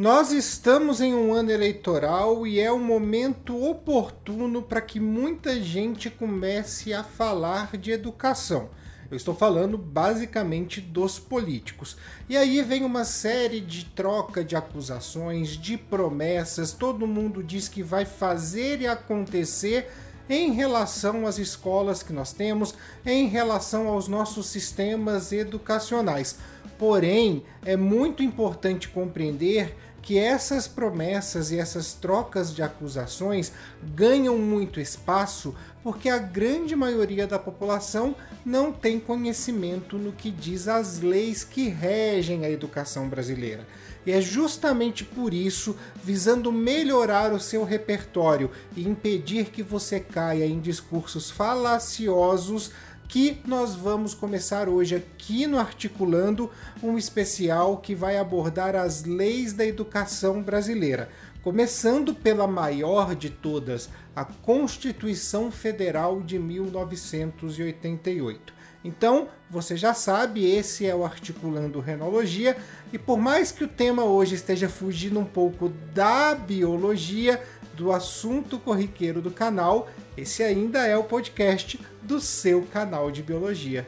Nós estamos em um ano eleitoral e é um momento oportuno para que muita gente comece a falar de educação. Eu estou falando basicamente dos políticos. E aí vem uma série de troca de acusações, de promessas, todo mundo diz que vai fazer e acontecer em relação às escolas que nós temos, em relação aos nossos sistemas educacionais. Porém, é muito importante compreender que essas promessas e essas trocas de acusações ganham muito espaço porque a grande maioria da população não tem conhecimento no que diz as leis que regem a educação brasileira. E é justamente por isso, visando melhorar o seu repertório e impedir que você caia em discursos falaciosos, que nós vamos começar hoje aqui no Articulando um especial que vai abordar as leis da educação brasileira, começando pela maior de todas, a Constituição Federal de 1988. Então, você já sabe, esse é o Articulando Renologia, e por mais que o tema hoje esteja fugindo um pouco da biologia, do assunto corriqueiro do canal, esse ainda é o podcast do seu canal de biologia.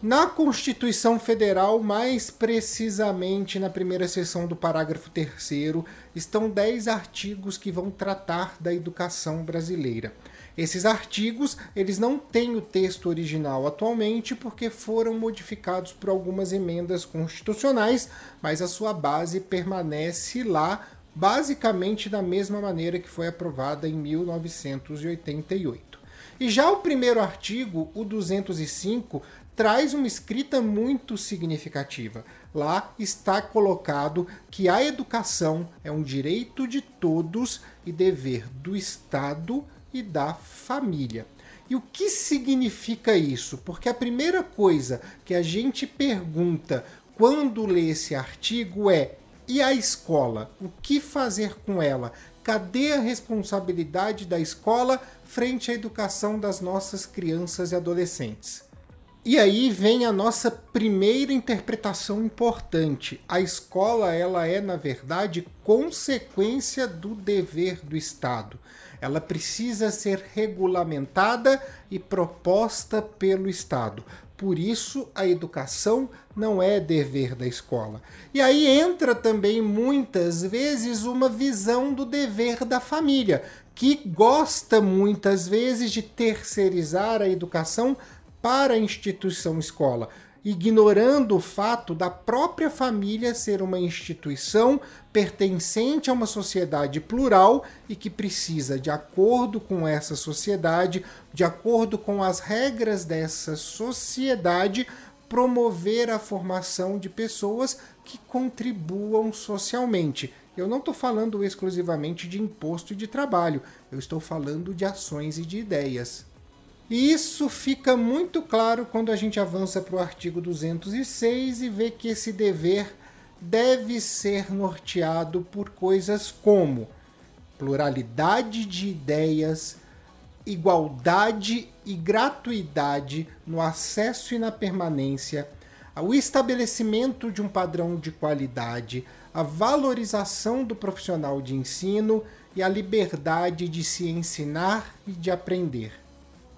Na Constituição Federal, mais precisamente na primeira seção do parágrafo 3, estão 10 artigos que vão tratar da educação brasileira. Esses artigos, eles não têm o texto original atualmente porque foram modificados por algumas emendas constitucionais, mas a sua base permanece lá, basicamente da mesma maneira que foi aprovada em 1988. E já o primeiro artigo, o 205, traz uma escrita muito significativa. Lá está colocado que a educação é um direito de todos e dever do Estado e da família. E o que significa isso? Porque a primeira coisa que a gente pergunta quando lê esse artigo é: e a escola? O que fazer com ela? Cadê a responsabilidade da escola frente à educação das nossas crianças e adolescentes? E aí vem a nossa primeira interpretação importante. A escola ela é na verdade consequência do dever do Estado. Ela precisa ser regulamentada e proposta pelo Estado. Por isso, a educação não é dever da escola. E aí entra também muitas vezes uma visão do dever da família, que gosta muitas vezes de terceirizar a educação para a instituição escola, ignorando o fato da própria família ser uma instituição pertencente a uma sociedade plural e que precisa, de acordo com essa sociedade, de acordo com as regras dessa sociedade, promover a formação de pessoas que contribuam socialmente. Eu não estou falando exclusivamente de imposto de trabalho, eu estou falando de ações e de ideias. E isso fica muito claro quando a gente avança para o artigo 206 e vê que esse dever deve ser norteado por coisas como pluralidade de ideias, igualdade e gratuidade no acesso e na permanência, o estabelecimento de um padrão de qualidade, a valorização do profissional de ensino e a liberdade de se ensinar e de aprender.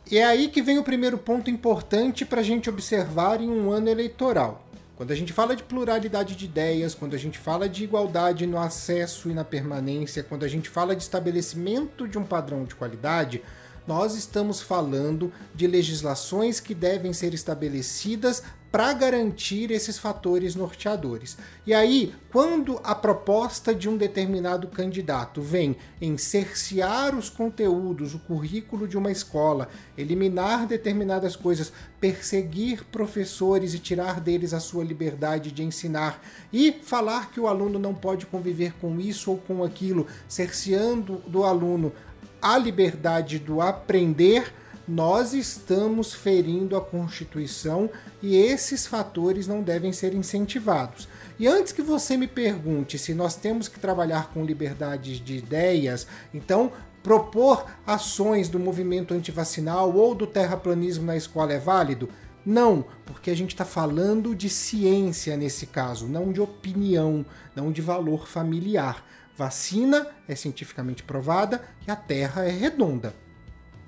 E é aí que vem o primeiro ponto importante para a gente observar em um ano eleitoral. Quando a gente fala de pluralidade de ideias, quando a gente fala de igualdade no acesso e na permanência, quando a gente fala de estabelecimento de um padrão de qualidade, nós estamos falando de legislações que devem ser estabelecidas para garantir esses fatores norteadores. E aí, quando a proposta de um determinado candidato vem em cercear os conteúdos, o currículo de uma escola, eliminar determinadas coisas, perseguir professores e tirar deles a sua liberdade de ensinar e falar que o aluno não pode conviver com isso ou com aquilo, cerceando do aluno a liberdade do aprender, nós estamos ferindo a Constituição e esses fatores não devem ser incentivados. E antes que você me pergunte se nós temos que trabalhar com liberdades de ideias, então propor ações do movimento antivacinal ou do terraplanismo na escola é válido? Não, porque a gente está falando de ciência nesse caso, não de opinião, não de valor familiar. Vacina é cientificamente provada e a Terra é redonda.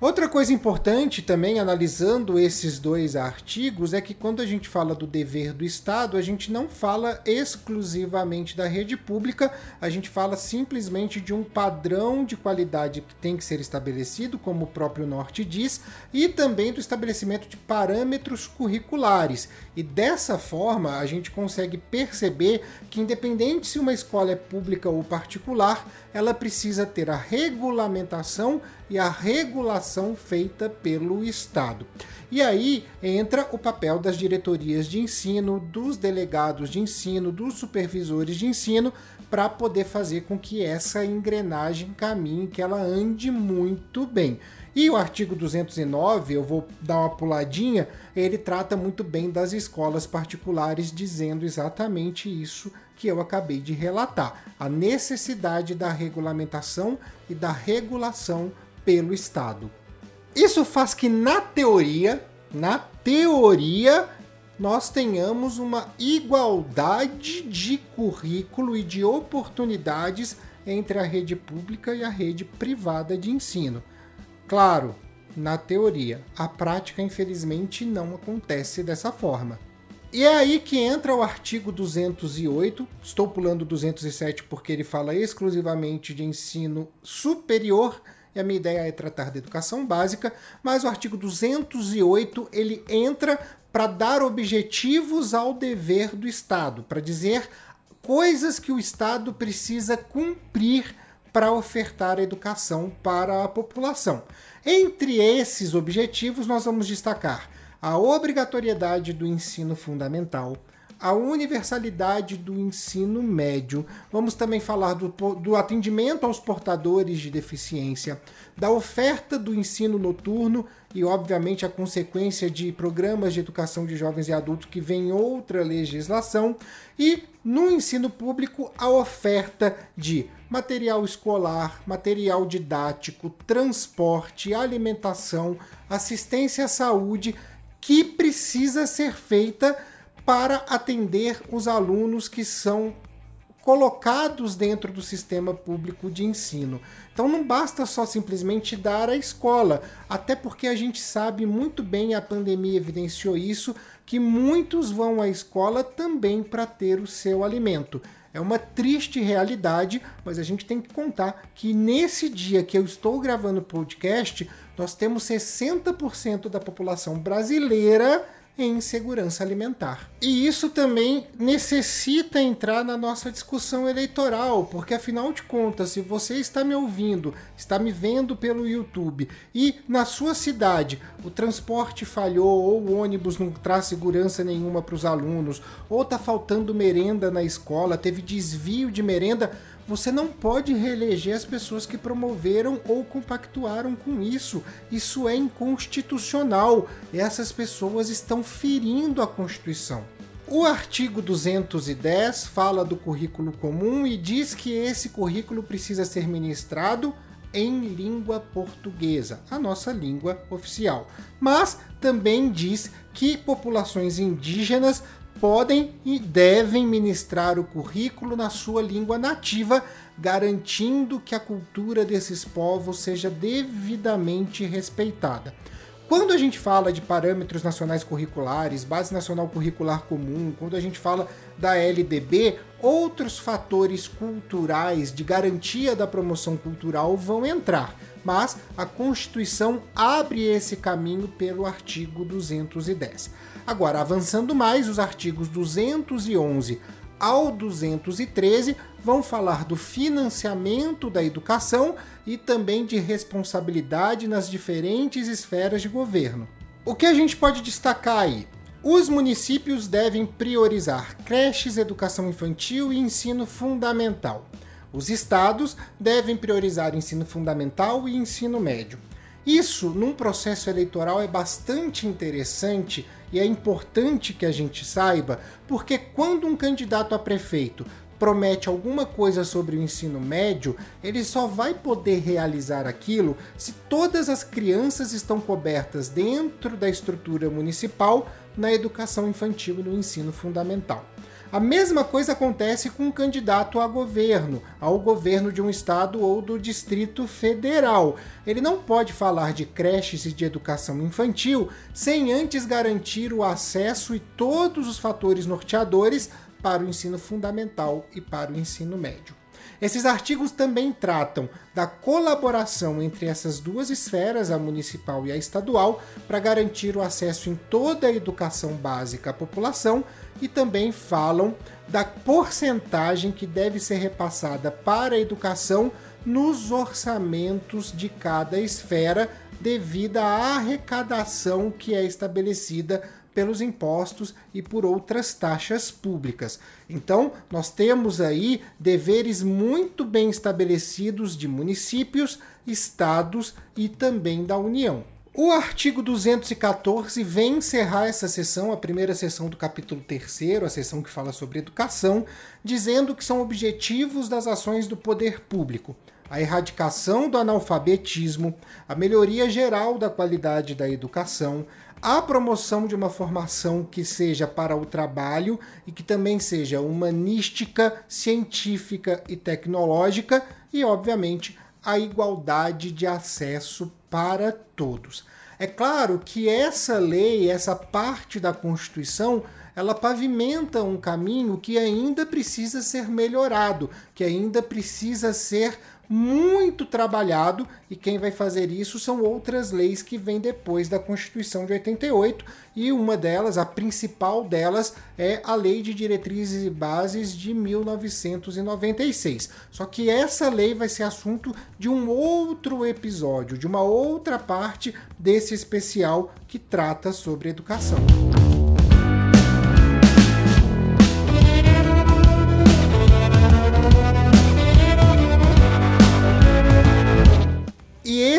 Outra coisa importante também, analisando esses dois artigos, é que quando a gente fala do dever do Estado, a gente não fala exclusivamente da rede pública, a gente fala simplesmente de um padrão de qualidade que tem que ser estabelecido, como o próprio Norte diz, e também do estabelecimento de parâmetros curriculares. E dessa forma, a gente consegue perceber que, independente se uma escola é pública ou particular, ela precisa ter a regulamentação e a regulação feita pelo Estado. E aí entra o papel das diretorias de ensino, dos delegados de ensino, dos supervisores de ensino, para poder fazer com que essa engrenagem caminhe, que ela ande muito bem. E o artigo 209, eu vou dar uma puladinha, ele trata muito bem das escolas particulares, dizendo exatamente isso que eu acabei de relatar: a necessidade da regulamentação e da regulação pelo Estado. Isso faz que, na teoria, na teoria, nós tenhamos uma igualdade de currículo e de oportunidades entre a rede pública e a rede privada de ensino. Claro, na teoria, a prática infelizmente não acontece dessa forma. E é aí que entra o artigo 208. Estou pulando 207 porque ele fala exclusivamente de ensino superior e a minha ideia é tratar da educação básica, mas o artigo 208 ele entra para dar objetivos ao dever do Estado, para dizer coisas que o Estado precisa cumprir para ofertar educação para a população. Entre esses objetivos, nós vamos destacar a obrigatoriedade do ensino fundamental, a universalidade do ensino médio. Vamos também falar do, do atendimento aos portadores de deficiência, da oferta do ensino noturno e, obviamente, a consequência de programas de educação de jovens e adultos que vem outra legislação, e no ensino público, a oferta de material escolar, material didático, transporte, alimentação, assistência à saúde, que precisa ser feita para atender os alunos que são colocados dentro do sistema público de ensino. Então não basta só simplesmente dar a escola, até porque a gente sabe muito bem, a pandemia evidenciou isso, que muitos vão à escola também para ter o seu alimento. É uma triste realidade, mas a gente tem que contar que nesse dia que eu estou gravando o podcast, nós temos 60% da população brasileira em segurança alimentar. E isso também necessita entrar na nossa discussão eleitoral, porque afinal de contas, se você está me ouvindo, está me vendo pelo YouTube e na sua cidade o transporte falhou ou o ônibus não traz segurança nenhuma para os alunos, ou está faltando merenda na escola, teve desvio de merenda, você não pode reeleger as pessoas que promoveram ou compactuaram com isso. Isso é inconstitucional. Essas pessoas estão ferindo a Constituição. O artigo 210 fala do currículo comum e diz que esse currículo precisa ser ministrado em língua portuguesa, a nossa língua oficial. Mas também diz que populações indígenas podem e devem ministrar o currículo na sua língua nativa, garantindo que a cultura desses povos seja devidamente respeitada. Quando a gente fala de parâmetros nacionais curriculares, base nacional curricular comum, quando a gente fala da LDB, outros fatores culturais de garantia da promoção cultural vão entrar, mas a Constituição abre esse caminho pelo artigo 210. Agora, avançando mais, os artigos 211 ao 213 vão falar do financiamento da educação e também de responsabilidade nas diferentes esferas de governo. O que a gente pode destacar aí? Os municípios devem priorizar creches, educação infantil e ensino fundamental. Os estados devem priorizar ensino fundamental e ensino médio. Isso, num processo eleitoral, é bastante interessante e é importante que a gente saiba, porque quando um candidato a prefeito promete alguma coisa sobre o ensino médio, ele só vai poder realizar aquilo se todas as crianças estão cobertas dentro da estrutura municipal na educação infantil e no ensino fundamental. A mesma coisa acontece com um candidato a governo, ao governo de um estado ou do Distrito Federal. Ele não pode falar de creches e de educação infantil sem antes garantir o acesso e todos os fatores norteadores para o ensino fundamental e para o ensino médio. Esses artigos também tratam da colaboração entre essas duas esferas, a municipal e a estadual, para garantir o acesso em toda a educação básica à população e também falam da porcentagem que deve ser repassada para a educação nos orçamentos de cada esfera devido à arrecadação que é estabelecida pelos impostos e por outras taxas públicas. Então, nós temos aí deveres muito bem estabelecidos de municípios, estados e também da União. O artigo 214 vem encerrar essa sessão, a primeira sessão do capítulo 3, a sessão que fala sobre educação, dizendo que são objetivos das ações do poder público a erradicação do analfabetismo, a melhoria geral da qualidade da educação, a promoção de uma formação que seja para o trabalho e que também seja humanística, científica e tecnológica e, obviamente, a igualdade de acesso para todos. É claro que essa lei, essa parte da Constituição, ela pavimenta um caminho que ainda precisa ser melhorado, que ainda precisa ser muito trabalhado e quem vai fazer isso são outras leis que vêm depois da Constituição de 88 e uma delas, a principal delas, é a Lei de Diretrizes e Bases de 1996. Só que essa lei vai ser assunto de um outro episódio, de uma outra parte desse especial que trata sobre educação.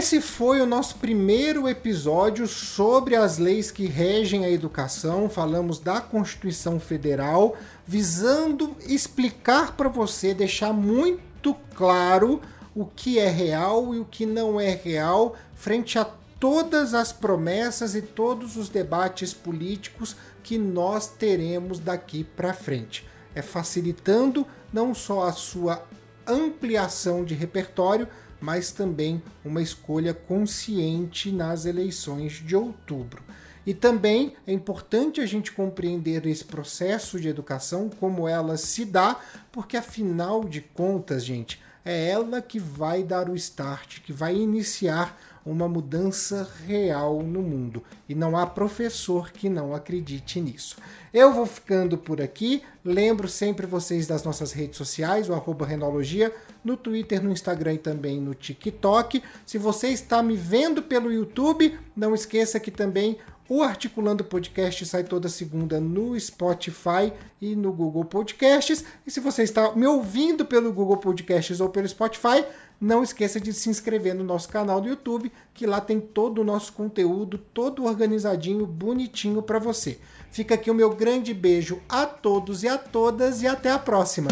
Esse foi o nosso primeiro episódio sobre as leis que regem a educação. Falamos da Constituição Federal, visando explicar para você, deixar muito claro o que é real e o que não é real frente a todas as promessas e todos os debates políticos que nós teremos daqui para frente. É facilitando não só a sua ampliação de repertório, mas também uma escolha consciente nas eleições de outubro. E também é importante a gente compreender esse processo de educação, como ela se dá, porque afinal de contas, gente, é ela que vai dar o start, que vai iniciar uma mudança real no mundo. E não há professor que não acredite nisso. Eu vou ficando por aqui. Lembro sempre vocês das nossas redes sociais, o arroba Renologia, no Twitter, no Instagram e também no TikTok. Se você está me vendo pelo YouTube, não esqueça que também o Articulando Podcast sai toda segunda no Spotify e no Google Podcasts. E se você está me ouvindo pelo Google Podcasts ou pelo Spotify, não esqueça de se inscrever no nosso canal do YouTube, que lá tem todo o nosso conteúdo, todo organizadinho, bonitinho para você. Fica aqui o meu grande beijo a todos e a todas e até a próxima.